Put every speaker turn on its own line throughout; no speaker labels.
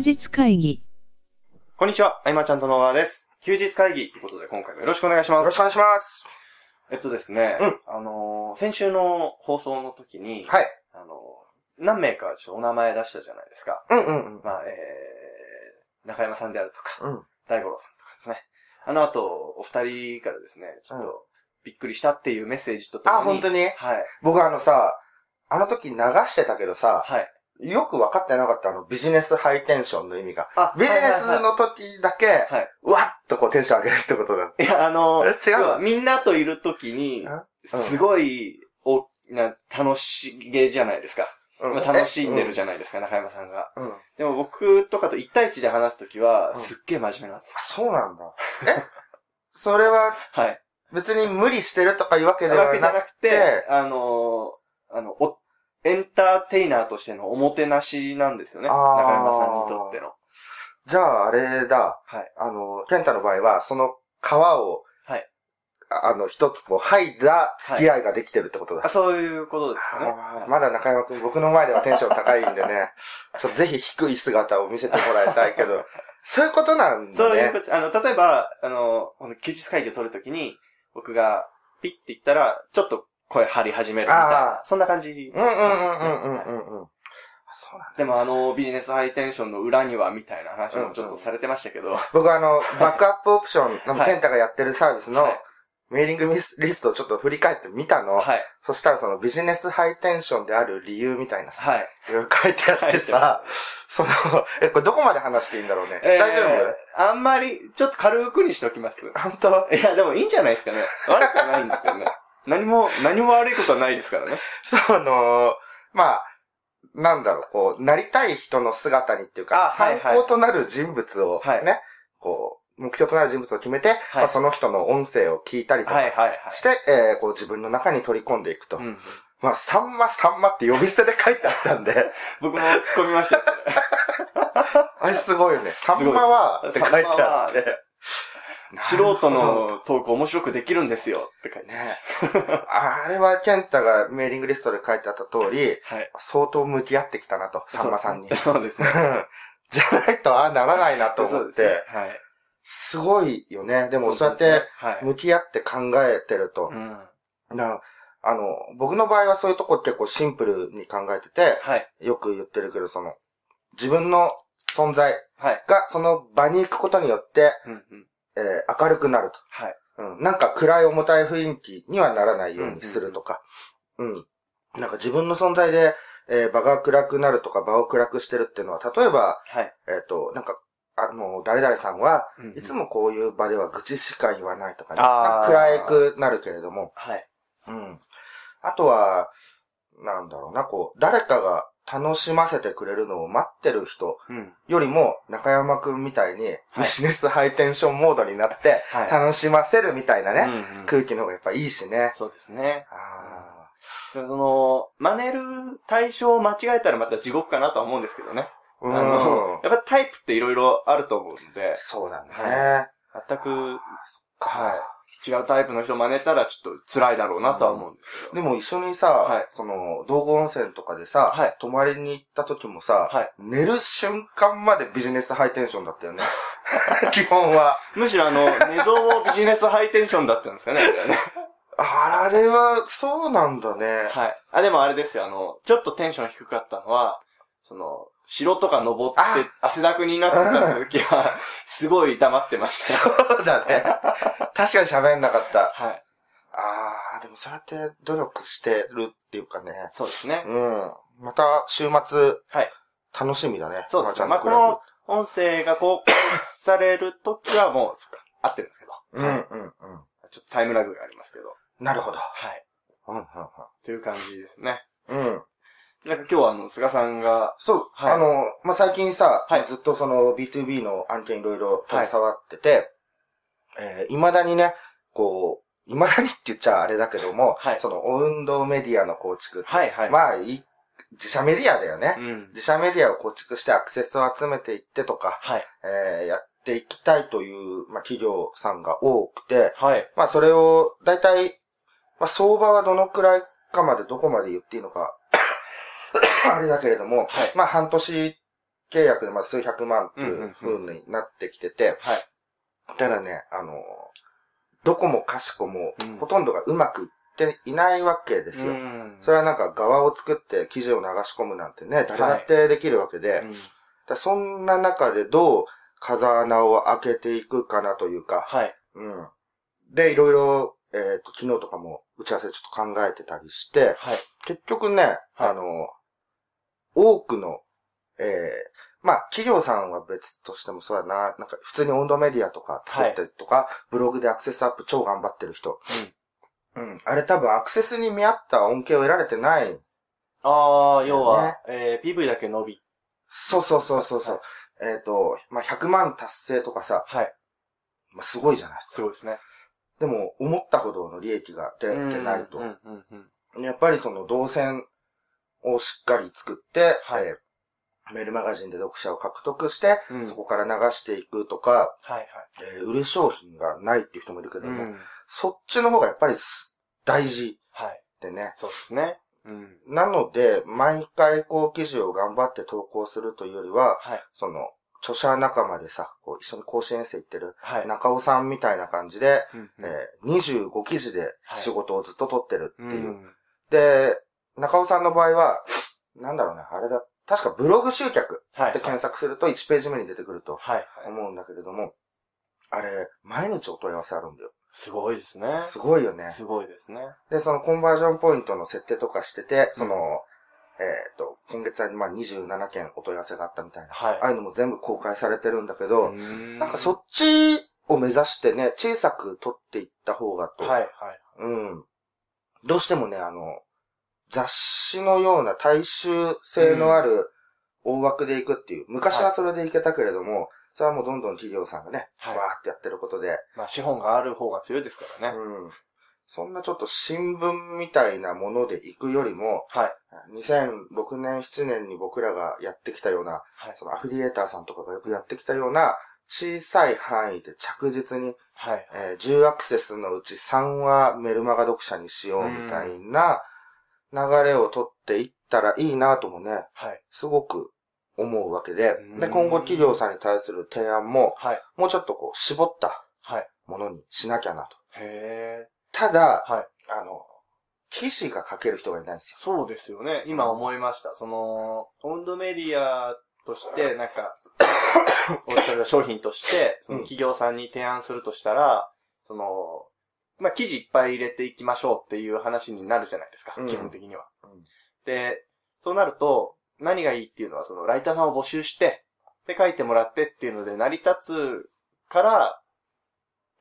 日会議。
こんにちは、あいまちゃんとのわです。休日会議ということで今回もよろしくお願いします。
よろしくお願いします。
えっとですね、
うん
あのー先週の放送の時に、
はい。
あのー何名かちょっとお名前出したじゃないですか。
うんうんうん。
まあ、えー、中山さんであるとか、
うん。
大五郎さんとかですね。あの後、お二人からですね、ちょっ
うん
と、びっくりしたっていうメッセージとともに。
あ、本当に？
はい。
僕あのさ、あの時流してたけどさ、
はい。
よく分かってなかったあのビジネスハイテンションの意味が。
あ
ビジネス
はいはいはい
の時だけ、
はい。
わっとこうテンション上げるってことだ。
いや、あの
違う
みんなといる時に、
うん
すごい、お、な、楽しげじゃないですか。
うん
まあ、楽しんでるじゃないですか、中山さんが。
うん。うん。あ、
でも僕とかと1対1で話すときは、
うん
すっげえ真面目なんですよ。
そうなんだ。え？それは
はい。
別に無理してるとかいうわけでは
な
なく
くて
て、、
あのーあの、お、エンターテイナーとしてのおもてなしなんですよね。中山さんにとっての。
じゃああれだ、
はい。
あの、ケンタの場合は、その皮を、
はい。
ああの、一つこう、剥いだ付き合いができてるってことだ。
あそういうことですかね。
まだ中山くん、僕の前ではテンション高いんでね、ちょっとぜひ低い姿を見せてもらいたいけど、そういうことなんだね
そういうこ。と。あの、例えば、あの、この休日会議を取るときに、僕がピッて言ったら、ちょっと声張り始めるみたいな
あ、
そんな感じ。
うんうんうんうんうんうんうん。あそうなんだ。
でもあの、ビジネスハイテンションの裏には、みたいな話もちょっとされてましたけど、
僕あの、バックアップオプション、あの
はい
ケンタがやってるサービスの
はい
メーリングリスリストをちょっと振り返ってみたの。
はい。
そしたらそのビジネスハイテンションである理由みたいなさ、
はい。
いろいろ書いてあってさ、その、え、これどこまで話していいんだろうね。
えー
大丈夫？
あんまり、ちょっと軽くにしておきます。
本当？
いや、でもいいんじゃないですかね。悪くはないんですけどね。何も、何も悪いことはないですからね。
その、まあ、なんだろう、こう、なりたい人の姿にっていうか、
あはいはい
参考となる人物を
はい
ね、こう、目標となる人物を決めて、まあ、その人の音声を聞いたりとか
はいはいはい。
して、えーこう自分の中に取り込んでいくと。
うん。
まあ、さんまさんまって呼び捨てで書いてあったんで、
僕も突っ込みましたよ。
あれすごいよね。さんまはって書いてあって。
素人のトーク面白くできるんですよって書いて
ねあれはケンタがメーリングリストで書いてあった通り、
はい。
相当向き合ってきたなと、さんまさんに。
そうですね。
じゃないと、ああならないなと思って、
ねはい。
すごいよね。でもそうやって、
はい。
向き合って考えてると
う。ん。
なあの、僕の場合はそういうとこ結構シンプルに考えてて、
はい。
よく言ってるけど、その、自分の存在
はい。
がその場に行くことによって、
うんうん。
えー明るくなると。
はい。
うん。なんか暗い重たい雰囲気にはならないようにするとか。うん。なんか自分の存在で、えー場が暗くなるとか場を暗くしてるっていうのは、例えば、
はい。
えっ、と、なんか、あの、誰々さんは、
うんうん
いつもこういう場では愚痴しか言わないとかね。
あー
なんか暗くなるけれども。
はい。
うん。あとは、なんだろうな、こう、誰かが楽しませてくれるのを待ってる人
うん。
よりも、中山くんみたいに、ビジネスハイテンションモードになって、
はい。
楽しませるみたいなね、
うんうん
空気の方がやっぱいいしね。
そうですね。
あ
その、真似る対象を間違えたらまた地獄かなとは思うんですけどね。
ー
あの
うん、。
やっぱタイプっていろいろあると思うんで、
そうだね。
は全く、はい。違うタイプの人を真似たらちょっと辛いだろうなとは思うんですけど。
でも一緒にさ、
はい
その、道後温泉とかでさ、
はい
泊まりに行った時もさ、
はい
寝る瞬間までビジネスハイテンションだったよね。基本は。
むしろあの、寝相もビジネスハイテンションだったんですかね、あれはね。
あれは、そうなんだね。
はい。あ、でもあれですよ、あの、ちょっとテンション低かったのは、その、城とか登って汗だくになってた時は、すごい黙ってましたよ。
そうだね。確かに喋んなかった。
はい。
ああ、でもそうやって努力してるっていうかね。
そうですね。
うん。また、週末、
はい。
楽しみだね。
そうですね。まあ、この音声が公開される時はもう、合ってるんですけど。
うん、
はい
うん、うん。
ちょっとタイムラグがありますけど。
なるほど。
はい。
うん、うん、
という感じですね。
うん。うん。
なんか今日はあの、菅さんが、
そう、
はい
あの、まあ、最近さ、
はい
まあずっとその B2B の案件いろいろ携わってて、えー未だにね、こう、未だにって言っちゃあれだけども、
はい
その運動メディアの構築
はいはい。
まあいい、自社メディアだよね。
うん。
自社メディアを構築してアクセスを集めていってとか、
はい。
えーやっていきたいという、まあ、企業さんが多くて、
はい。
まあ、それを、だいたい、まあ、相場はどのくらいかまでどこまで言っていいのか、あれだけれども、
はい
まあ、半年契約でまあ数百万っていう風になってきてて、
はい。
ただね、あの、どこもかしこも
うん、
ほとんどがうまくいっていないわけですよ。
ん
それはなんか側を作って記事を流し込むなんてね、誰だってできるわけで、
うん
だそんな中でどう風穴を開けていくかなというか、
はい。
うん。で、いろいろ、えっ、と、昨日とかも打ち合わせちょっと考えてたりして、
はい。
結局ね、
はい
あの、多くの、えーまあ、企業さんは別としてもそうだな、なんか普通に温度メディアとか作ったりとか、ブログでアクセスアップ超頑張ってる人。うん。あれ多分アクセスに見合った恩恵を得られてない。
ああ、要は、
ね
えー、PV だけ伸び。
そうそうそうそうそう。えっ、と、まあ、100万達成とかさ、
はい。
まあ、すごいじゃないですか。
すごいですね。
でも、思ったほどの利益が出てないと
うん。うんうんうん。
やっぱりその動線をしっかり作って、
はい
えーメールマガジンで読者を獲得して、
うん
そこから流していくとか、
はいはい。
えー売れ商品がないっていう人もいるけども、
うん。
そっちの方がやっぱりす大事
はい。
でね。
そうですね。うん。
なので、毎回こう記事を頑張って投稿するというよりは、
はい。
その、著者仲間でさ、こう一緒に甲子園生行ってる
はい。
中尾さんみたいな感じで、
うんうん
えー25記事で仕事をずっと取ってるっていう。
うん
で、中尾さんの場合は、なんだろうね、あれだ、確かブログ集客
はい。
で検索すると1ページ目に出てくると。思うんだけれども、あれ、毎日お問い合わせあるんだよ。
すごいですね。
すごいよね。
すごいですね。
で、そのコンバージョンポイントの設定とかしてて、その、えっ、と、今月はまあ27件お問い合わせがあったみたいな。
はい
ああいうのも全部公開されてるんだけど、
な
なんかそっちを目指してね、小さく取っていった方がと。
はいはい。
うん。どうしてもね、あの、雑誌のような大衆性のある大枠でいくっていう、昔はそれでいけたけれども、それはもうどんどん企業さんがね、
はい
わーってやってることで、
まあ資本がある方が強いですからね。
うん。そんなちょっと新聞みたいなもので行くよりも、
はい。
2006年、7年に僕らがやってきたような、
はい。
そのアフィリエーターさんとかがよくやってきたような、小さい範囲で着実に、
はい。
えー10アクセスのうち3はメルマガ読者にしようみたいな流れを取っていったらいいなともね、
はい。
すごく思うわけで
うん、
で、今後企業さんに対する提案も、
はい。
もうちょっとこう、絞った
はい。
ものにしなきゃなと。
へえ。
ただ、
はい。
あの、記事が書ける人がいないんですよ。
そうですよね。今思いました。その、温度メディアとして、なんか、商品として、その
うん
企業さんに提案するとしたら、その、まあ、記事いっぱい入れていきましょうっていう話になるじゃないですか、
うん。
基本的には。
うん。
で、そうなると、何がいいっていうのは、その、ライターさんを募集して、で、書いてもらってっていうので、成り立つから、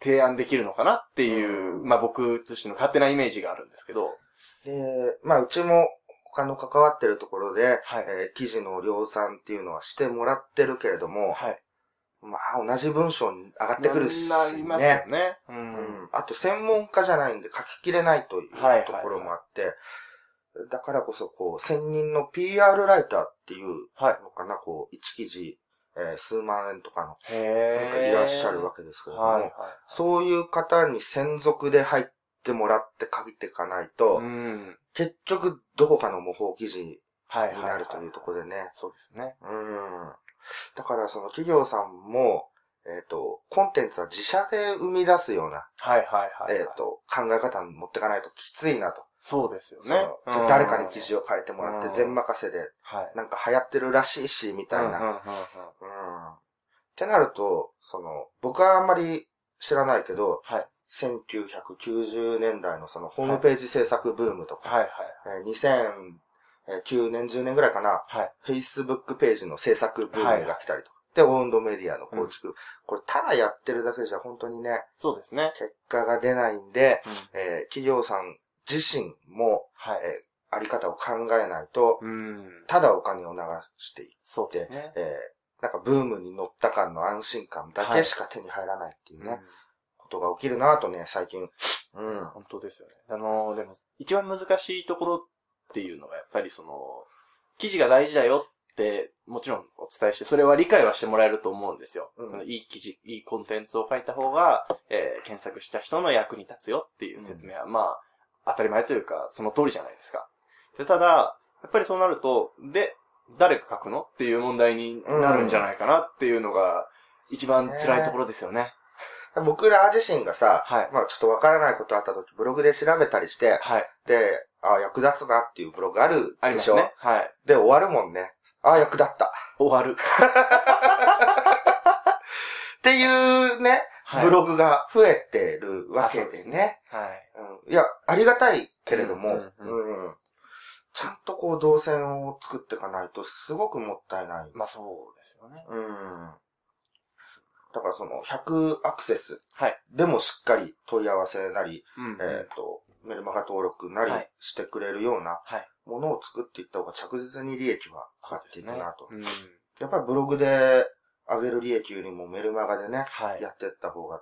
提案できるのかなっていう、まあ、僕としての勝手なイメージがあるんですけど、
で、まあ、うちも他の関わってるところで、
はい。
えー記事の量産っていうのはしてもらってるけれども、
はい。
まあ、同じ文章に上がってくるし、
なりますよ
ね。
ね。う。
うんん。あと、専門家じゃないんで書ききれないという
はいはい
ところもあって、だからこそ、こう、専任の PR ライターっていう
はい。
のかな、こう、1記事、えー数万円とかの、
へ
なんかいらっしゃるわけですけれども、
はいはい。
そういう方に専属で入ってもらって書いていかないと、
うん。
結局、どこかの模倣記事
はいはい。
になるというところでね。
そうですね。
うん。だからその企業さんも、えっ、ー、と、コンテンツは自社で生み出すような、
はいはいはい、はい、
えっ、ー、と、考え方に持っていかないときついなと。
そうですよね。
うん、誰かに記事を書いてもらって、全任せで、
はい、
なんか流行ってるらしいし、みたいな。うん。ってなると、その、僕はあんまり知らないけど、
はい、
1990年代のそのホームページ制作ブームとか、
はいはい
はい、2000 9年、10年ぐらいかな、
はい、
Facebook ページの制作ブームが来たりとか。で、オウンドメディアの構築。うん、これ、ただやってるだけじゃ本当にね。
そうですね。
結果が出ないんで、
うん、
えー、企業さん自身も、
はい、
えー、あり方を考えないと、
うん、
ただお金を流していって、
そうですね。
えー、なんかブームに乗った感の安心感だけしか手に入らないっていうね、
はい、
ことが起きるなとね、最近。うん。
本当ですよね。あのー、でも、一番難しいところっていうのが、やっぱりその、記事が大事だよって、もちろんお伝えして、それは理解はしてもらえると思うんですよ。
うん
いい記事、いいコンテンツを書いた方が、えー検索した人の役に立つよっていう説明は、まあ、当たり前というか、その通りじゃないですか。で、ただ、やっぱりそうなると、で、誰が書くのっていう問題になるんじゃないかなっていうのが、一番辛いところですよね。
僕ら自身がさ、
はい
まあちょっとわからないことあった時、ブログで調べたりして、
はい。
で、ああ、役立つなっていうブログあるでしょ？
ね。はい。
で、終わるもんね。ああ、役立った。
終わる。
っていうね、
はい
ブログが増えてるわけ
で
ね。
はい。
うんいや、ありがたいけれども、
う
うんちゃんとこう動線を作っていかないとすごくもったいない。
まあそうですよね。
うん。だからその100アクセス
はい。
でもしっかり問い合わせなり、
うん。
えっ、と、メルマガ登録なり
はい
してくれるような
はい。
ものを作っていった方が着実に利益はかかっていくなと。
うん。
やっぱりブログで上げる利益よりもメルマガでね、
はい。
やっていった方が、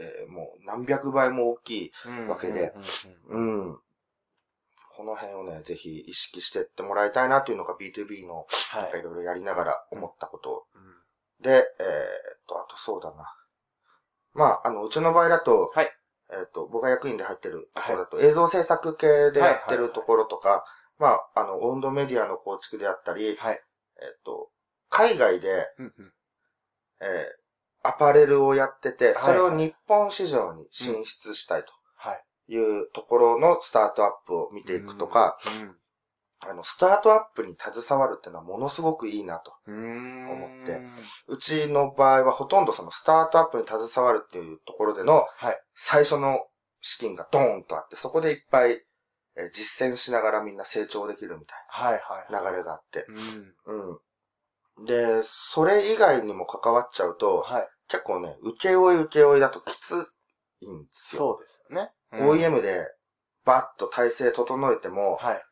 えーもう何百倍も大きい。
うん
わけで。この辺をね、ぜひ意識していってもらいたいなというのが B2B の
はい
いろいろやりながら思ったこと。
うん
で、えーっと、あとそうだな。まあ、あの、うちの場合だと、
はい。
えーっと、僕が役員で入ってるところだと、映像制作系でやってるところとか、まあ、あの、温度メディアの構築であったり、
はい。
えーっと、海外で、
うんうん。
えーアパレルをやってて、
い。
それを日本市場に進出したい
はい。
というところのスタートアップを見ていくとか、
うん
あの、スタートアップに携わるっていうのはものすごくいいなと。
うん。
思ってうちの場合はほとんどそのスタートアップに携わるっていうところでの
はい。
最初の資金がドーンとあって、そこでいっぱいえー実践しながらみんな成長できるみた
はい
な流れがあって。で、それ以外にも関わっちゃうと、
はい。
結構ね、請負い請負いだときついんですよ。
そうですよね。うん
OEM でバッと体制整えても、
はい。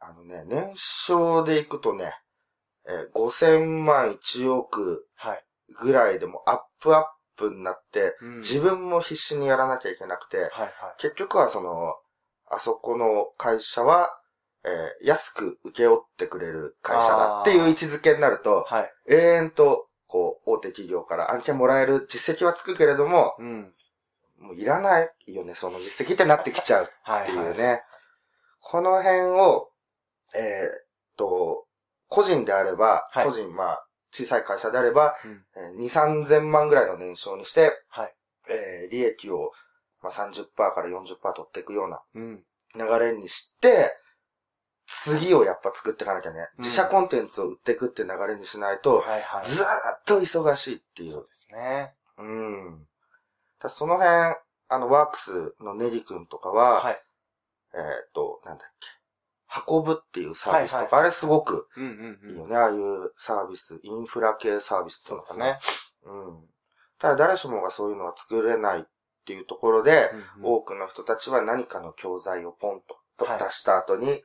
あのね、年商でいくとね、えー5000万1億
はい。
ぐらいでもアップアップになって、
うん
自分も必死にやらなきゃいけなくて、
はいはい。
結局はその、あそこの会社は、えー安く請け負ってくれる会社だっていう位置づけになると、
はい。
永遠と、こう、大手企業から案件もらえる実績はつくけれども、
うん。
もういらないよね、その実績ってなってきちゃうっていう
はいはい。
ね。この辺を、えーっと、個人であれば、
はい
個人、まあ、小さい会社であれば、
うん
えー2、3000万ぐらいの年商にして、
はい。
えー利益を、まあ、30%から40%取っていくような
うん。
流れにして、次をやっぱ作っていかなきゃね。
うん
自社コンテンツを売っていくって流れにしないと、
はいはい。
ずーっと忙しいっていう
そう。ですね。
うん。だその辺、あの、ワークスのネリ君とかは、
はい。
えーっと、なんだっけ。運ぶっていうサービスとか、
はいはい
あれすごく
うんうんうん。
いいよね。ああいうサービス、インフラ系サービスっていうのかな。
そうね。
うん。ただ誰しもがそういうのは作れないっていうところで、
うんうん
多くの人たちは何かの教材をポンと
はい
出した後に、えー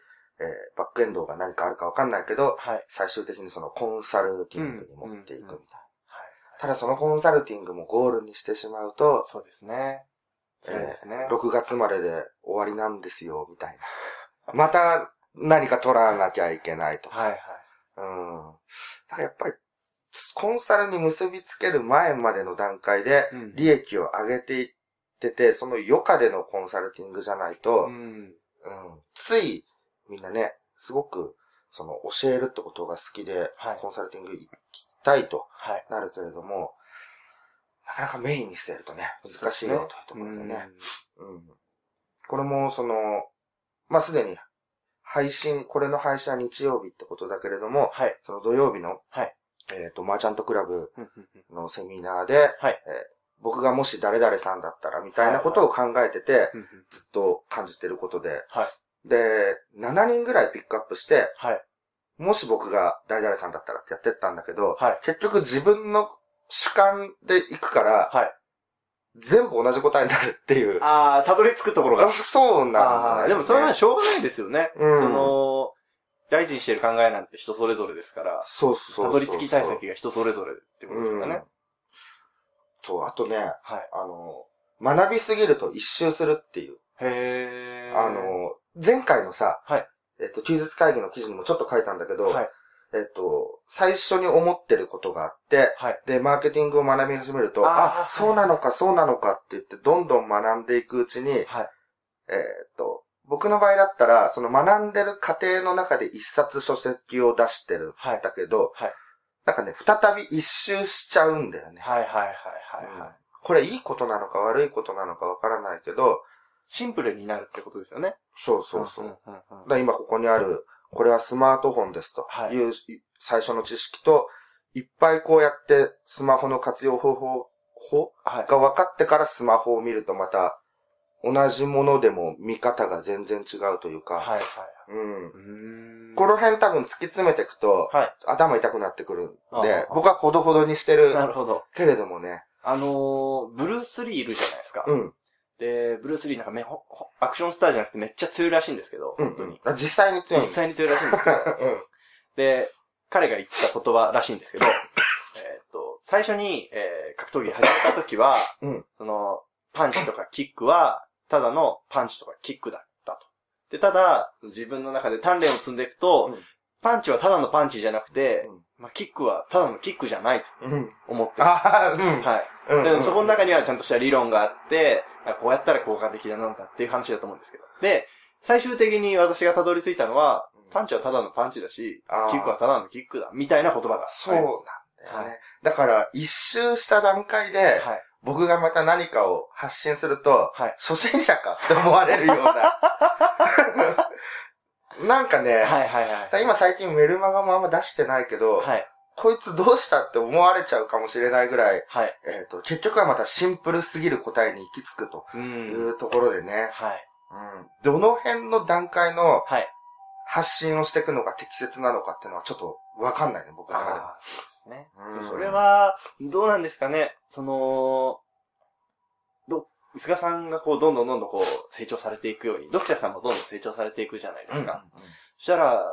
バックエンドが何かあるかわかんないけど、
はい。
最終的にそのコンサルティングに持っていくみたいな。
うんうんはい。
ただそのコンサルティングもゴールにしてしまうと、
そうですね。辛いですね。
6月までで終わりなんですよ、みたいな。また何か取らなきゃいけないとか。
はいはい。
うん。だからやっぱり、コンサルに結びつける前までの段階で
うん
利益を上げていってて、その余暇でのコンサルティングじゃないと、
う
うん、
ん。
ついみんなね、すごく、その教えるってことが好きで、
はい
コンサルティング行きたいと
はい。
なるけれども、なかなかメインに据えるとね、難しいよというところでね。うん。これも、その、まあ、すでに、配信、これの配信は日曜日ってことだけれども、
はい。
その土曜日の、
はい
えっ、と、マーチャントクラブのセミナーで、
はい
えー僕がもし誰々さんだったらみたいなことを考えてて、
うんうん
ずっと感じてることで、
はい。
で、7人ぐらいピックアップして、
はい。
もし僕が誰々さんだったらってやってったんだけど、
はい。
結局自分の主観で行くから、
はい。
全部同じ答えになるっていう。
ああ、たどり着くところが
あ。そうなんだ、ね。
でもそれはしょうがないですよね。
うん
その、大事にしてる考えなんて人それぞれですから、
そうそうそう
たどり着きたい先が人それぞれってことですからね。
うんそう、あとね、
はい。
あの、学びすぎると一周するっていう。
へえ。
あ、の、前回のさ、
はい
えっと、休日会議の記事にもちょっと書いたんだけど、
はい。
えっと、最初に思ってることがあって、
はい。
で、マーケティングを学び始めると、あ
あー
そうなのか、そうなのかって言って、どんどん学んでいくうちに、
はい。
えっと、僕の場合だったら、その学んでる過程の中で一冊書籍を出してるん
はい。
だけど、
はい。
なんかね、再び一周しちゃうんだよね。
はいはいはいはいはい。
これいいことなのか悪いことなのかわからないけど、
シンプルになるってことですよね。
そうそうそう。
ん
だか
んうんうん
ら今ここにある、これはスマートフォンですと
はい
いう最初の知識と、いっぱいこうやってスマホの活用方法。が分かってからスマホを見るとまた、同じものでも見方が全然違うというか、
はいはい。
うん。
うーん。
この辺多分突き詰めていくと、
はい。
頭痛くなってくるん
あ
で
あ、
僕はほどほどにしてる
なるほど。
けれどもね、
あのー、ブルース・リーいるじゃないですか。
うん、
で、ブルース・リーなんかめほほアクションスターじゃなくてめっちゃ強いらしいんですけど、
うん、
本当に。
うん。実際に強い
実際に強いらしいんですけど、
うん。
で、彼が言ってた言葉らしいんですけど、えーっと、最初に、えー格闘技始めた時は、
うん
その、パンチとかキックは、ただのパンチとかキックだったと。で、ただ、自分の中で鍛錬を積んでいくと、
うん
パンチはただのパンチじゃなくて、
うん
まあ、キックはただのキックじゃないと
うん。
思ってる。
ああ、うん。
はい。
うん
でもそこの中にはちゃんとした理論があって、あこうやったら効果的だなんだっていう話だと思うんですけど。で、最終的に私がたどり着いたのは
うん、
パンチはただのパンチだしキックはただのキックだ、みたいな言葉が。
そうなんだよね。
はい
だから、一周した段階で、
はい。
僕がまた何かを発信すると、
はい。
初心者かって思われるような。なんかね、
はいはいはい。
今最近メルマガもあんま出してないけど、
はい。
こいつどうしたって思われちゃうかもしれないぐらい、
はい。
えっ、と、結局はまたシンプルすぎる答えに行き着くと
う。
いうんところでね、
はい。
うん。どの辺の段階の
はい。
発信をしていくのが適切なのかっていうのはちょっとわかんないね、僕の中でも。
ああ、そうですね
うん。
それは、どうなんですかね。その、ど、菅さんがこう、どんどんどんどんこう、成長されていくように、読者さんもどんどん成長されていくじゃないですか。そしたら、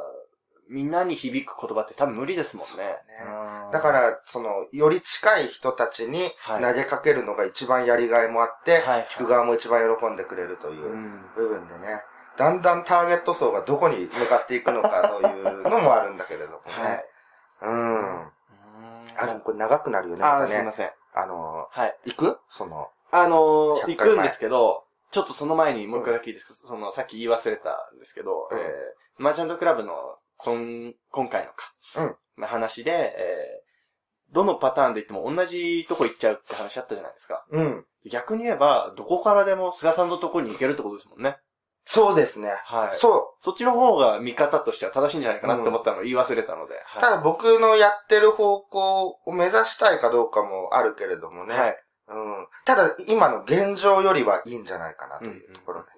みんなに響く言葉って多分無理ですもんね。
だね
うん
だから、その、より近い人たちに
はい
投げかけるのが一番やりがいもあって、
はい
聞く側も一番喜んでくれるといううん部分でね、だんだんターゲット層がどこに向かっていくのかというのもあるんだけれどもね。
はい。
うん。
うん
あ、でもこれ長くなるよね、
あ
ね。
すいません。
あの
はい。
ー、行く？その、
あのー、
100
行くんですけど、ちょっとその前にもう一回だけいいですか、その、さっき言い忘れたんですけど、
うん
えー、マーチャントクラブの、今、今回のか、
うん
まあ話で、えー、どのパターンで言っても同じとこ行っちゃうって話あったじゃないですか。
うん。
逆に言えば、どこからでも菅さんのとこに行けるってことですもんね。
そうですね。
はい。
そ
そっちの方が見方としては正しいんじゃないかなって思ったのを言い忘れたので。
う。
はい
ただ僕のやってる方向を目指したいかどうかもあるけれどもね。
はい。
うん。ただ、今の現状よりはいいんじゃないかなというところでね。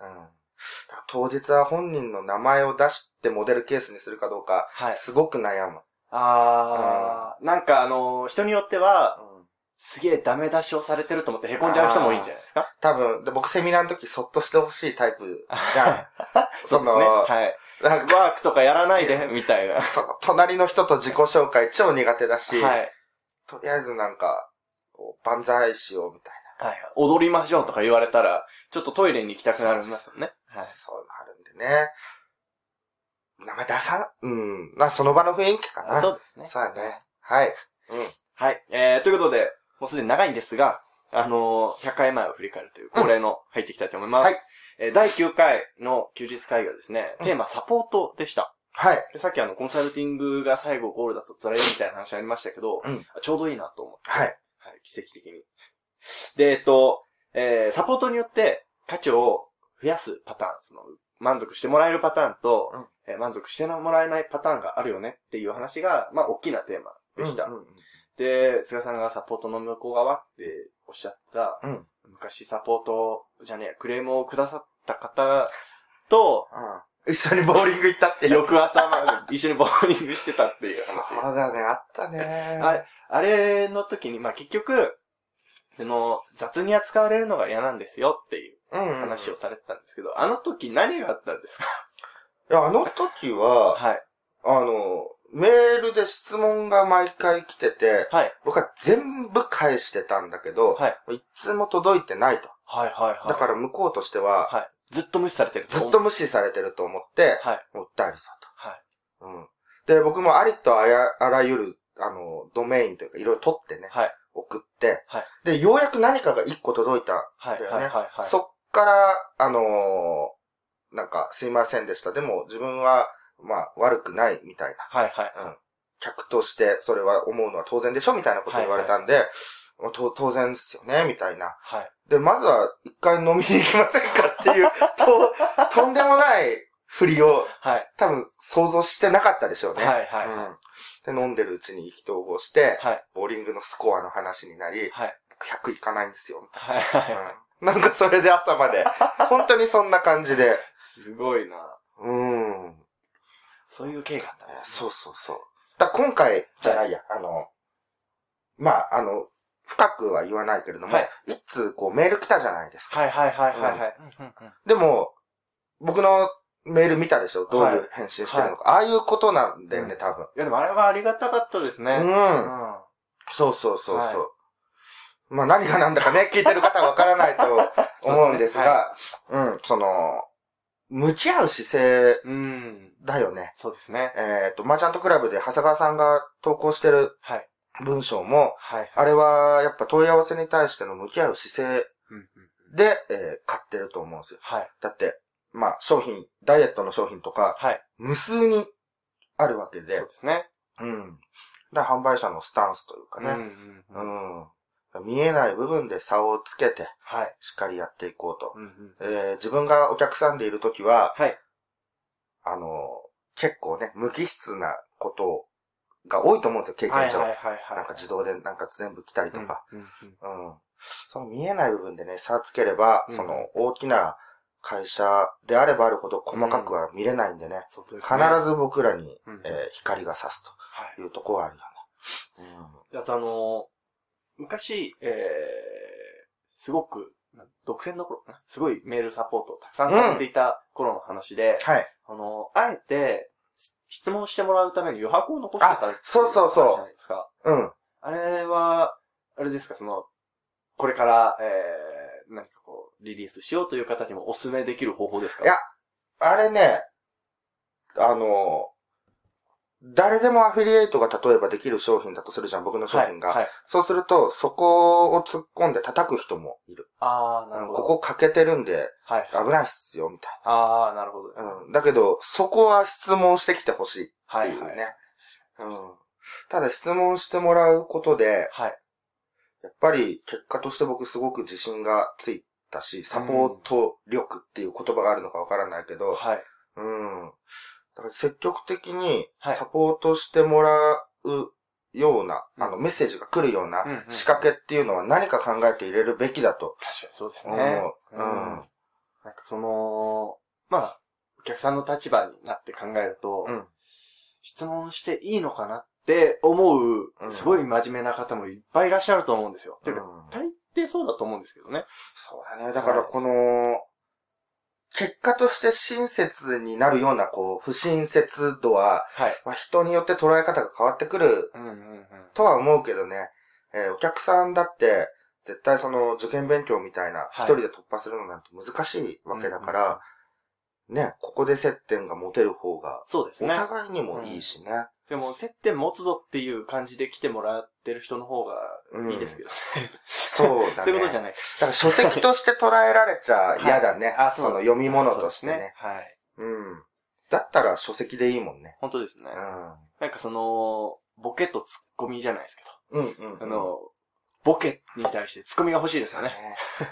うん。だから当日は本人の名前を出してモデルケースにするかどうか、
はい。
すごく悩む。
あー、なんかあのー、人によっては、
うん
すげえダメ出しをさてると思って凹んじゃう人もいいんじゃないですか？
多分、で僕セミナーの時そっとしてほしいタイプじゃん。その
そね。はい。
なんか、
ワークとかやらないで、みたいな。
その隣の人と自己紹介超苦手だし、
はい。
とりあえずなんか、こう万歳しようみたい
はい。踊りましょうとか言われたら、ちょっとトイレに行きたくなりますよね。
な。
はい。
そういうのあるんでね。名前出さん、うん。まあその場の雰囲気かな。
そうですね。
そうだね。はい。うん。
はい。えー、ということで、もうすでに長いんですが、あのー、100回前を振り返るという恒例の入っていきたいと思います。
はい
えー第9回の休日会議はですね、
うん
テーマサポートでした。
はい。
でさっきあの、コンサルティングが最後ゴールだと辛いみたいな話ありましたけど、
うん
ちょうどいいなと思って。
はい。
はい、奇跡的に。で、えっと、えー、サポートによって価値を増やすパターン、その、満足してもらえるパターンと、
うん
えー満足してもらえないパターンがあるよねっていう話が、まあ、大きなテーマでした。
うんうんうん
で、菅さんがサポートの向こう側っておっしゃった、
うん
昔サポートじゃねえ、クレームをくださった方と、
うん。一緒にボーリング行ったってやつ
翌朝まで一緒にボーリングしてたっていう
そ
話。
うだね、あったね。
あれ、あれの時に、まあ、結局、その、雑に扱われるのが嫌なんですよっていう
うんうん。
話をされてたんですけど、あの時何があったんですか？
いや、あの時は、
はい。
あの、メールで質問が毎回来てて、
はい。
僕は全部返してたんだけど、
はい。
いつも届いてないと。
はいはいはい。
だから向こうとしては、
はい。ずっと無視されてる
ずっと無視されてると思って、
はい。
訴えるぞ
はい。
と。うん。で、僕もありとあやあらゆる、あの、ドメインというか、いろいろ取ってね、
はい。
送って、
はい
で、ようやく何かが一個届いたん
はい。
だよね。
はい。はい。はい。
そっから、あのーなんか、すいませんでした。でも、自分は、まあ、悪くない、みたい
はいはい。
な。うん。客として、それは思うのは当然でしょみたいなこと言われたんで、まあと当然ですよね、みたいな。
はい。
で、まずは、一回飲みに行きませんかっていう、と、とんでもない振りを、
はい。
多分、想像してなかったでしょうね。
はいはい
うん。で、飲んでるうちに意気投合して、
はい。
ボーリングのスコアの話になり、
はい。
100いかないんですよ。
はい。はい。
うんなんかそれで朝まで、本当にそんな感じで、
すごいな。
うん。
そういう経があったんですね。
そうそうそう。だ今回じゃないや、あの、まあ、あの、深くは言わないけれども、
はい
一通こうメール来たじゃないですか。
はいはいはいはいはい。うんうんうん
でも、僕のメール見たでしょ？どういう返信してるのか。ああいうことなんだよね、
うん
多分。
いやでもあれはありがたかったですね。
うん。
うん
そうそうそうそう。
はい
まあ何がなんだかね、聞いてる方はわからないと思うんですが、うん、その、向き合う姿勢
うん。
だよね。
そうですね。
えっ、と、マーチャントクラブで長谷川さんが投稿してる
はい。
文章も、
はい。
あれはやっぱ問い合わせに対しての向き合う姿勢で、えー買ってると思うんですよ。
はい。
だって、まあ商品、ダイエットの商品とか、
はい。
無数にあるわけで
そう、ですね。
うん。だ販売者のスタンスというかね、
んうん。
うん。見えない部分で差をつけて、
はい。
しっかりやっていこうと。
うんうん
えー自分がお客さんでいるときは、
はい。
あの、結構ね、無機質なことが多いと思うんですよ、経験上。なんか自動でなんか全部来たりとか。
うんうんうん
うん。その見えない部分でね、差つければ、
うん
その大きな会社であればあるほど細かくは見れないんでね、必
ね。
ず僕らに、
うん
えー光が差す
はい
と。いうところはあるよね。
であとあのー昔、えー、すごく、な独占の頃かな？すごいメールサポートをたくさんされていた頃の話で、
はい。
あのーあえて、質問してもらうために余白を残してた
そうそうそう
話じゃないですか。
うん。
あれは、あれですか、その、これから、えー、何かこう、リリースしようという方にもお勧めできる方法ですか？
いやあれね、あの、誰でもアフィリエイトが例えばできる商品だとするじゃん、僕の商品が。
はい。はい、
そうすると、そこを突っ込んで叩く人もいる。
あー、なるほど。
うんここ欠けてるんで、
はい。
危ないっすよ、みたい
あー、なるほどね。
な。うん。だけど、そこは質問してきてほしい
はい、
っていうね。
はい。
うん。ただ質問してもらうことで、
はい。
やっぱり結果として僕すごく自信がついたし、サポート力っていう言葉があるのかわからないけど、
はい。
うん。だから積極的に
はい
サポートしてもらうような、
うん
あのメッセージが来るような仕掛けっていうのは何か考えて入れるべきだと
確かにそうです。ね。
うん。
なんかその、まあ、お客さんの立場になって考えると、
うん。
質問していいのかなって思
う
う、
ん
すごい真面目な方もいっぱいいらっしゃると思うんですよ。ていう
ん
大抵そうだと思うんですけどね。
そうだね。だからこの、結果として親切になるような、こう、不親切度は、
はい。
まあ、人によって捉え方が変わってくる
うんうんうん。
とは思うけどね、えーお客さんだって、絶対その受験勉強みたいな、
はい
一人で突破するのなんて難しいわけだから、ね、ここで接点が持てる方が、お
そうですね。
互いにもいいしね。
でも、接点持つぞっていう感じで来てもらってる人の方がいいですけどね。
そうだね。
そういうことじゃ
ない。だから書籍として捉えられちゃ嫌だね。
あ、
その読み物としてね
そうですはい。
うん。だったら書籍でいいもんね。
本当ですね。
う
なんかその、ボケとツッコミじゃないですけど。
ん。うんうん、うん。
あの、ボケに対してツッコミが欲しいですよね。
ね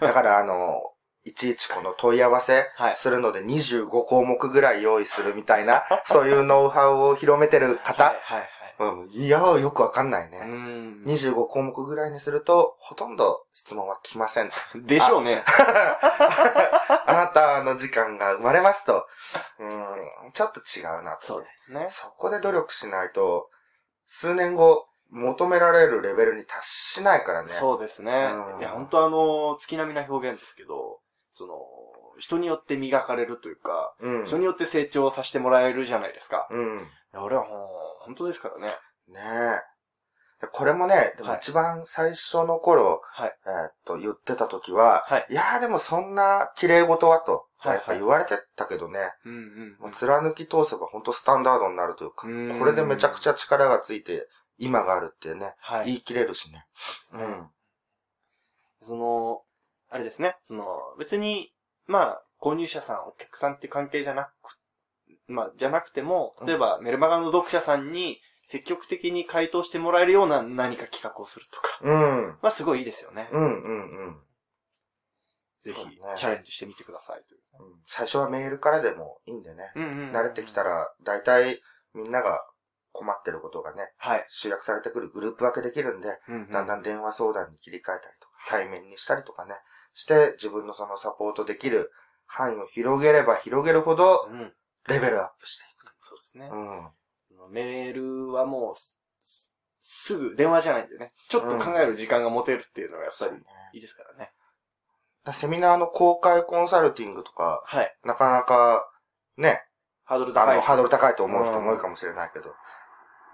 だからあの、いちいちこの問い合わせ
はい
するので25項目ぐらい用意するみたいな、そういうノウハウを広めてる方、
はいはいはい。
うん、いや、よくわかんないうね。
ん。
25項目ぐらいにすると、ほとんど質問は来ません。
でしょうね。
あなたの時間が生まれますと、うん、ちょっと違うなと、
そうですね。
そこで努力しないと、数年後、求められるレベルに達しないからね。
そうですね。
うん
いや、本当あの、月並みな表現ですけど、その、人によって磨かれるというか、
うん。
人によって成長させてもらえるじゃないですか。
うん。
俺はもう、本当ですからね。
ねえ。でこれもね、でも
はい
一番最初の頃、
はい。
えーっと、言ってた時は、
はい。
いやーでもそんな綺麗事はと、
はい
やっぱ言われてたけどね、
うんうん
もう貫き通せば本当スタンダードになるというか、
うん
これでめちゃくちゃ力がついて、今があるってね、
はい。
言い切れるしね。う
うん
ん。
その、あれですね、その、別に、まあ、購入者さん、お客さんっていう関係じゃなく、まあ、じゃなくても、例えば、メルマガの読者さんに積極的に回答してもらえるような何か企画をするとか。
うん。
まあ、すごいいいですよね。
うんうんうん。
ぜひ
ね、
チャレンジしてみてくださいという。
うん最初はメールからでもいいんでね。
うんうん。
慣れてきた。ら、大体みんなが困ってることがね、
はい。
集約されてくるグループ分けできるんで、
うん
だんだん電話相談に切り替えたりとか、対面にしたりとかね、して自分のそのサポートできる範囲を広げれば広げるほど、
うん。うん。
レベルアップしていく
そうですね
と。。うん。
メールはもう、すすぐ、電話じゃないんでね。ちょっと考える時間が持てるっていうのがやっぱり。いいですからね。
だセミナーの公開コンサルティングとか、
はい。
なかなか、ね、
ハードル高い。
ハードル高いと思う人も多いかもしれないけど、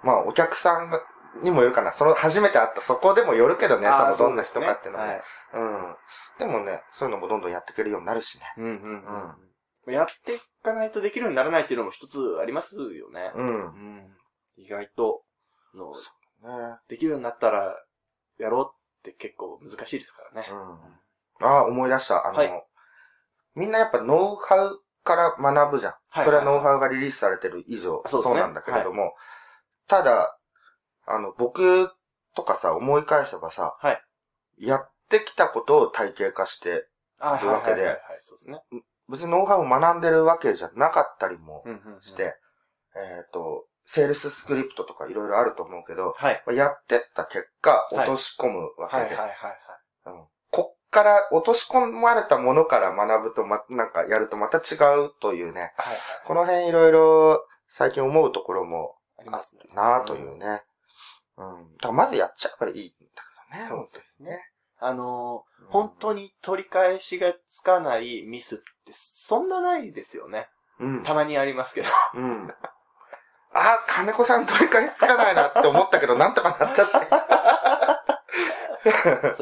まあ、お客さんがにもよるかな。その、初めて会ったそこでもよるけどね、その、どんな人かっていうのはね。
はい。
うん。でもね、そういうのもどんどんやっていけるようになるしね。
うんうんうん。やっていかないとできるようにならないっていうのも一つありますよね。
うん。
うん。意外と、の、
ね
できるようになったら、やろうって結構難しいですからね。
うん。ああ、思い出した。あの、
はい
みんなやっぱノウハウから学ぶじゃん。
はい
それはノウハウがリリースされてる以上、
そう
なんだけれども、ただ、あの、僕とかさ、思い返せばさ、
はい
やってきたことを体系化して、
あ
というわけで
はいはいはいはい、そうですね。
別にノウハウを学んでるわけじゃなかったりも
うんうんうん
して、えっ、と、セールススクリプトとかいろいろあると思うけど、
はい。
まあやってった結果、
はい
落とし込むわけで、
はいはいはいはい。
うんこっから落とし込まれたものから学ぶとま、なんかやるとまた違うというね、
はいはい。
この辺いろいろ最近思うところもあ
りますね。
たなというね。うん。だからまずやっちゃえばいいんだけどね。
そうです
ね。
あのー
うん
本当に取り返しがつかないミスってそんなないですよね。
うん。
たまにありますけど。
うん。あ、金子さん取り返しつかないなって思ったけど、なんとかなったし。
そう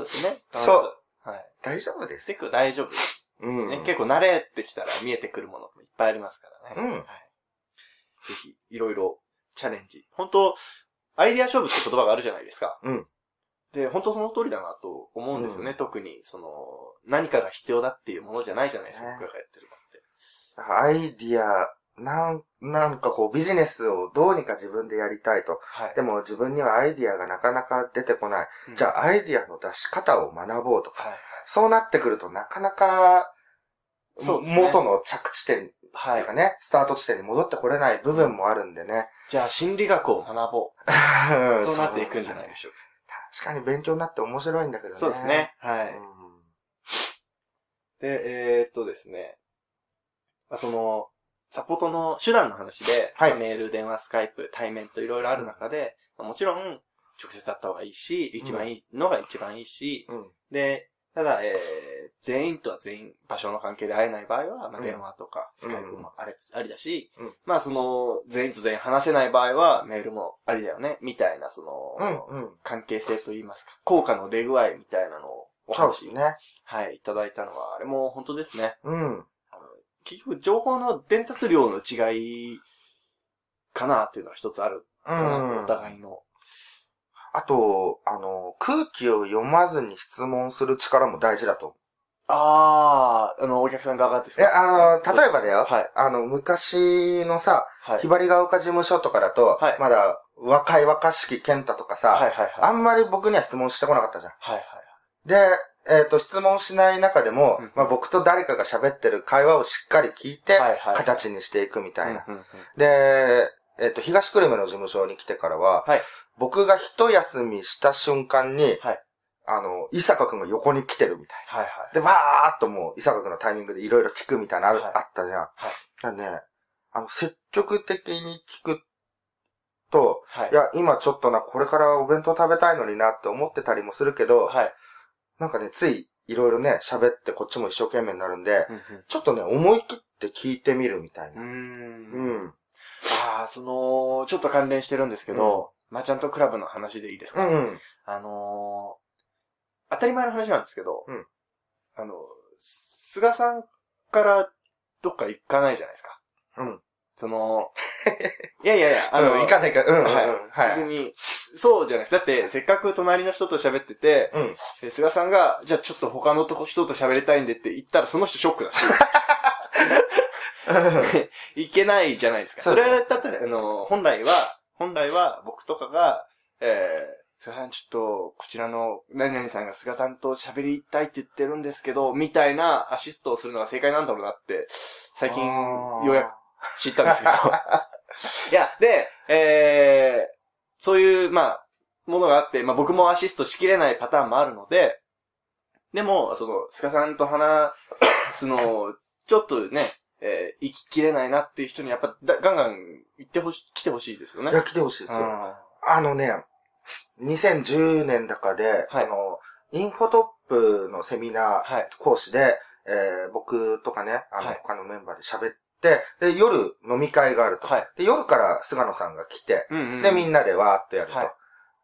ですね。
そう
はい。
大丈夫です。
結構大丈夫です
うん。
ね。結構慣れてきたら見えてくるものもいっぱいありますからね。
うん
はい。ぜひ、いろいろチャレンジ。本当アイデア勝負って言葉があるじゃないですか。
うん。
で、本当その通りだなと思うんですよね。
うん
特に、その、何かが必要だっていうものじゃないじゃないですか。
ね
僕らがやってるのって。
アイディア、なん、なんかこうビジネスをどうにか自分でやりたいと。
はい。
でも自分にはアイディアがなかなか出てこない。じゃ
あ、
あアイディアの出し方を学ぼうとか。
はい。
そうなってくるとなかなか、
そうね
元の着地点、
はい
とか。ね、スタート地点に戻ってこれない部分もあるんでね。
じゃあ、心理学を学ぼう。
そ
そうなっていくんじゃないでしょう
確かに勉強になって面白いんだけどね。
か。そうですね。はい。
うん。
で、えーっとですね。まあ、その、サポートの手段の話で、
はい
まあメール、電話、スカイプ、対面といろいろある中で、まあもちろん、直接会った方がいいし、一番いいのが一番いいし、
うん。
で、ただ、えー、全員とは全員場所の関係で会えない場合は、まあ、
うん
電話とか、スカイプもあれ、ありだし、
うん
まあ、その、全員と全員話せない場合は、メールもありだよね、みたいな、その、
うん、うん。
関係性といいますか、効果の出具合みたいなのをお話、
ね。
はい、いただいたのは、あれも本当ですね。
うん。
あの結局、情報の伝達量の違いかなっていうのは一つある
うん。
お互いの。
あと、あの、空気を読まずに質問する力も大事だと思う。
あー、あの、お客さん側がです
え、
か
あの、例えばだよ。
はい。
あの、昔のさ、
はい。
ひばりが丘事務所とかだと、
はい
まだ若い若しき健太とかさ、
はいはいはい。
あんまり僕には質問してこなかったじゃん。
はいはい。
で、えっ、と、質問しない中でも、
うん
まあ僕と誰かが喋ってる会話をしっかり聞いて、
はいはい
形にしていくみたいな。
うん
で、えっ、と、東久留米の事務所に来てからは、
はい
僕が一休みした瞬間に、
はい
あの、伊坂くんが横に来てるみたい
はいはい。
な。で、わーっともう、伊坂くんのタイミングでいろいろ聞くみたいなのあ,、
はい
あったじゃん。
はい
だね、あの、積極的に聞くと、
はい
い。や、今ちょっとな、これからお弁当食べたいのになって思ってたりもするけど、
はい。
なんかね、ついいろいろね、喋ってこっちも一生懸命になるんで、
うん
ちょっとね、思い切って聞いてみるみたいな。
うん。う
んん。
ああ、その、ちょっと関連してるんですけど、マーチャントクラブの話でいいですか、
うん。
あのー当たり前の話なんですけど、
うん
あの、菅さんからどっか行かないじゃないですか。
うん。
その、いやいやいや、あ
あ
の、
の、行かないから、うん、うん、うん。
はい。
はい。
別に、そうじゃないです。だって、せっかく隣の人と喋ってて、
うん。
で菅さんが、じゃあちょっと他のとこ人と喋りたいんでって言ったら、その人ショックだし。いけないじゃないですか。
そ
れだったら、あの、本来は、本来は僕とかが、えー、菅さんちょっと、こちらの何々さんが菅さんと喋りたいって言ってるんですけど、みたいなアシストをするのが正解なんだろうなって、最近、ようやく知ったんですけど。いや、で、えー、そういう、まあ、ものがあって、まあ僕もアシストしきれないパターンもあるので、でも、その、スカさんと話すのを、ちょっとね、えー、生ききれないなっていう人にやっぱだ、ガンガン行ってほし、来てほしいですよね。
いや、来てほしいですよ。あのね、2010年だかで、
はい
その、インフォトップのセミナー
はい。
講師で、えー僕とかね、あの、
はい
他のメンバーで喋って、で、夜飲み会があると。
はい。
で、夜から菅野さんが来て、
うんうん。
で、みんなでわーっとやると。
はい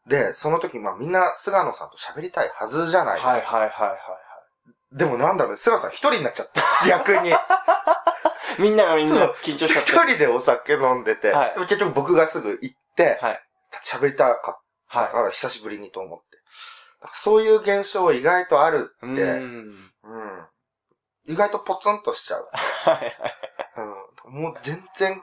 で、その時、まあみんな菅野さんと喋りたいはずじゃないですか。
はいはいはいはい
でもなんだろう、菅野さん一人になっちゃった。逆に。
はい。みんながみんな緊張しちゃって。
一人でお酒飲んでて、
はい
結局僕がすぐ行って、
はい。
喋りたかった
は
から久しぶりにと思って。そういう現象意外とあるって、
ん。
うん。意外とポツンとしちゃう。うん。もう全然、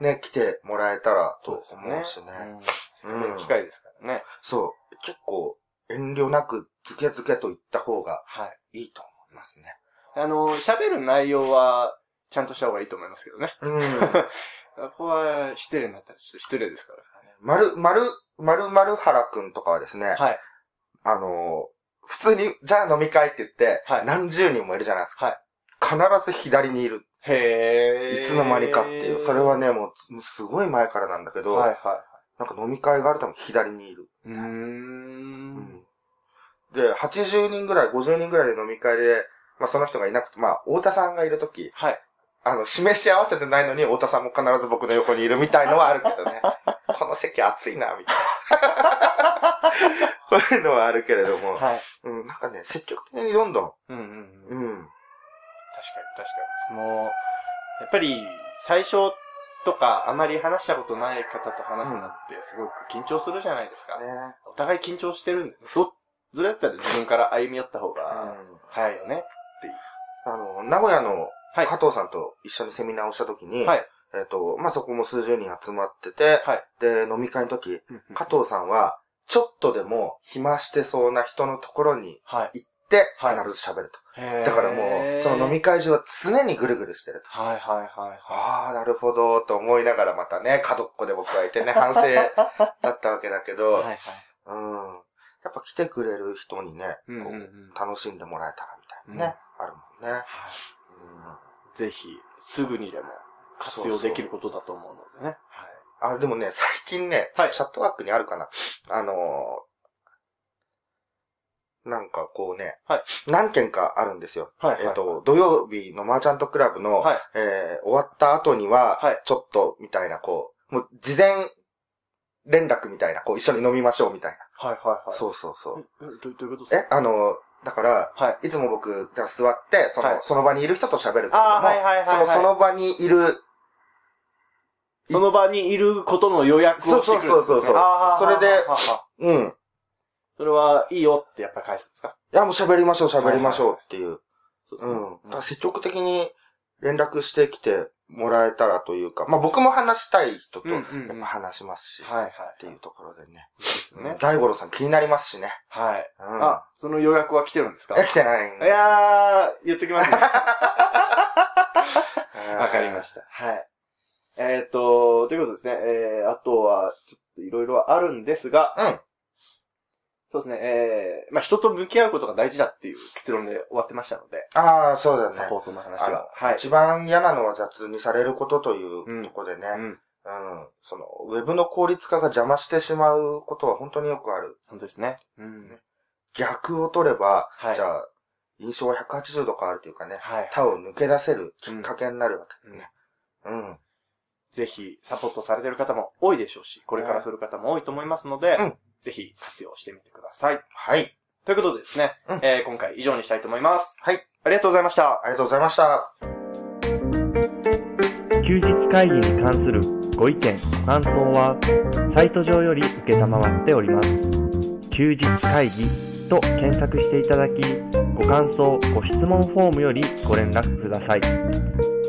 ね、来てもらえたらと思うしね。
うん。せっかくの機会ですからね。
そう。結構、遠慮なく、ズケズケと言った方が
はい。
いいと思いますね。
あの、喋る内容は、ちゃんとした方がいいと思いますけどね。
うん。
ここは失礼になったらちょっと失礼ですから。
まる、まる、まるまるはらくんとかはですね、
はい。
あのー普通に、じゃあ飲み会って言って、
はい
何十人もいるじゃないですか。
はい。
必ず左にいる。
へー。
いつの間にかっていう。それはね、もうすごい前からなんだけど、
はいは
なんか飲み会があるとも左にいる。
い。うーん。
で、80人ぐらい、50人ぐらいで飲み会で、まあその人がいなくて、まあ、太田さんがいるとき、
はい。
あの、示し合わせてないのに、太田さんも必ず僕の横にいるみたいのはあるけどね。この席暑いな、みたいな。こういうのはあるけれども、
はい。
うん、なんかね、積極的にどんどん、
うんうんうん。
うん、
確かに確かに。その、やっぱり、最初とか、あまり話したことない方と話すのって、すごく緊張するじゃないですか。
ね。
お互い緊張してるんで、ど、それだったら自分から歩み寄った方
う
が、
ん。
早いよね。
あの、名古屋の
はい
加藤さんと一緒にセミナーをしたときに、
はい。
えっ、と、まあ、そこも数十人集まってて、
はい。
で、飲み会の時、加藤さんは、ちょっとでも暇してそうな人のところに
はい。
行って、
はい
必ず喋ると。
へー
だからもう、その飲み会中は常にぐるぐるしてると。
はいはいはいはい。
ああ、なるほど、と思いながらまたね、角っこで僕はいてね、反省だったわけだけど、
はいはい。
うん。やっぱ来てくれる人にね、
うんうんう。
こうん楽しんでもらえたらみたいなね、あるもんね。
はい。ぜひ、すぐにでも活用できることだと思うのでね。はい。
あ、でもね、最近ね、
はい
チャットワークにあるかな。あのーなんかこうね、
はい
何件かあるんですよ。
はいはい
えっ、と、土曜日のマーチャントクラブの、
はい
えー終わった後には、
はい
ちょっと、みたいな、こう、もう、事前連絡みたいな、こう、一緒に飲みましょう、みたいな。
はいはいはい。
そうそうそう。
え。どどういうことです
え、あの、だから、
はい。
いつも僕が座って、その、
はい
その場にいる人と喋るけれども、
あーはいはいはいはい
その、その場にいる、
その場にいることの予約をしてくるね。
そうそうそうそうそれで
ははは
うん。
それはいいよってやっぱり返すんですか？
いや、もう喋りましょう、喋りましょうっていう。
そうですね
うん。だから積極的に連絡してきてもらえたらというか、まあ僕も話したい人とやっぱ話しますし、
はいはい。
っていうところでね。
ですね。
大五郎さん気になりますしね。
はい。
うん。
あ、その予約は来てるんですか？
え、来てないん
いやー、言っときますね。わ
わ
かりました。はい。えっ、と、ということですね。えー、あとは、ちょっといろいろあるんですが、
うん。
そうですね。えー、まあ、人と向き合うことが大事だっていう結論で終わってましたので、
ああ、そうだよね
サ。ポートの話は。はい。
一番嫌なのは雑にされることという
うん
ところでね、
うん。
うん。その、ウェブの効率化が邪魔してしまうことは本当によくある。
本当ですね。うん。
逆を取れば、
はい
じゃあ、印象は180度変わるというかね、
はい。
他を抜け出せるきっかけになるわけだね。うん。
ぜひ、サポートされてる方も多いでしょうし、これからする方も多いと思いますので、
うん
ぜひ活用してみてください。
はい。
ということでですね、
うん
えー今回以上にしたいと思います。
はい。
ありがとうございました。
ありがとうございました。
休日会議に関するご意見、ご感想は、サイト上より受けたまわっております。休日会議と検索していただき、ご感想、ご質問フォームよりご連絡ください。